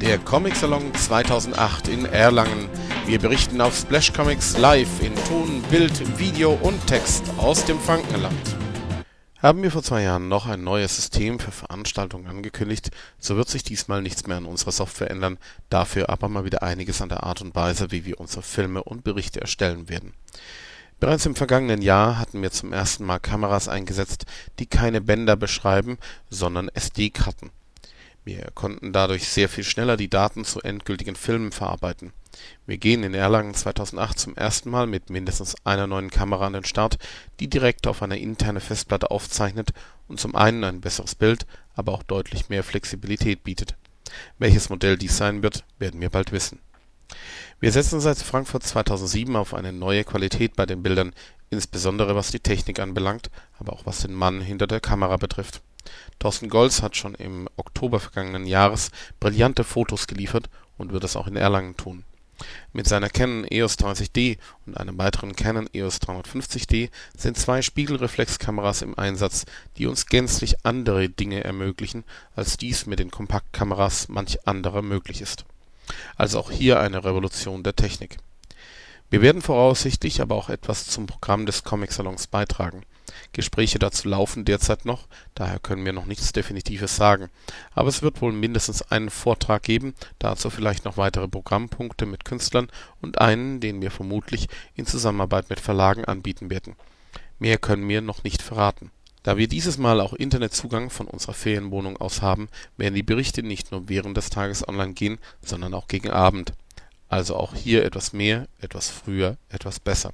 der Comic Salon 2008 in Erlangen. Wir berichten auf Splash Comics live in Ton, Bild, Video und Text aus dem Frankenland. Haben wir vor zwei Jahren noch ein neues System für Veranstaltungen angekündigt, so wird sich diesmal nichts mehr an unserer Software ändern, dafür aber mal wieder einiges an der Art und Weise, wie wir unsere Filme und Berichte erstellen werden. Bereits im vergangenen Jahr hatten wir zum ersten Mal Kameras eingesetzt, die keine Bänder beschreiben, sondern SD-Karten wir konnten dadurch sehr viel schneller die Daten zu endgültigen Filmen verarbeiten. Wir gehen in Erlangen 2008 zum ersten Mal mit mindestens einer neuen Kamera an den Start, die direkt auf eine interne Festplatte aufzeichnet und zum einen ein besseres Bild, aber auch deutlich mehr Flexibilität bietet. Welches Modell dies sein wird, werden wir bald wissen. Wir setzen seit Frankfurt 2007 auf eine neue Qualität bei den Bildern, insbesondere was die Technik anbelangt, aber auch was den Mann hinter der Kamera betrifft Thorsten Goltz hat schon im Oktober vergangenen Jahres brillante Fotos geliefert und wird es auch in Erlangen tun. Mit seiner Canon EOS 30D und einem weiteren Canon EOS 350D sind zwei Spiegelreflexkameras im Einsatz, die uns gänzlich andere Dinge ermöglichen, als dies mit den Kompaktkameras manch anderer möglich ist. Also auch hier eine Revolution der Technik. Wir werden voraussichtlich aber auch etwas zum Programm des Comic-Salons beitragen Gespräche dazu laufen derzeit noch, daher können wir noch nichts Definitives sagen. Aber es wird wohl mindestens einen Vortrag geben, dazu vielleicht noch weitere Programmpunkte mit Künstlern und einen, den wir vermutlich in Zusammenarbeit mit Verlagen anbieten werden. Mehr können wir noch nicht verraten. Da wir dieses Mal auch Internetzugang von unserer Ferienwohnung aus haben, werden die Berichte nicht nur während des Tages online gehen, sondern auch gegen Abend. Also auch hier etwas mehr, etwas früher, etwas besser.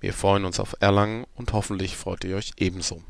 Wir freuen uns auf Erlangen und hoffentlich freut ihr euch ebenso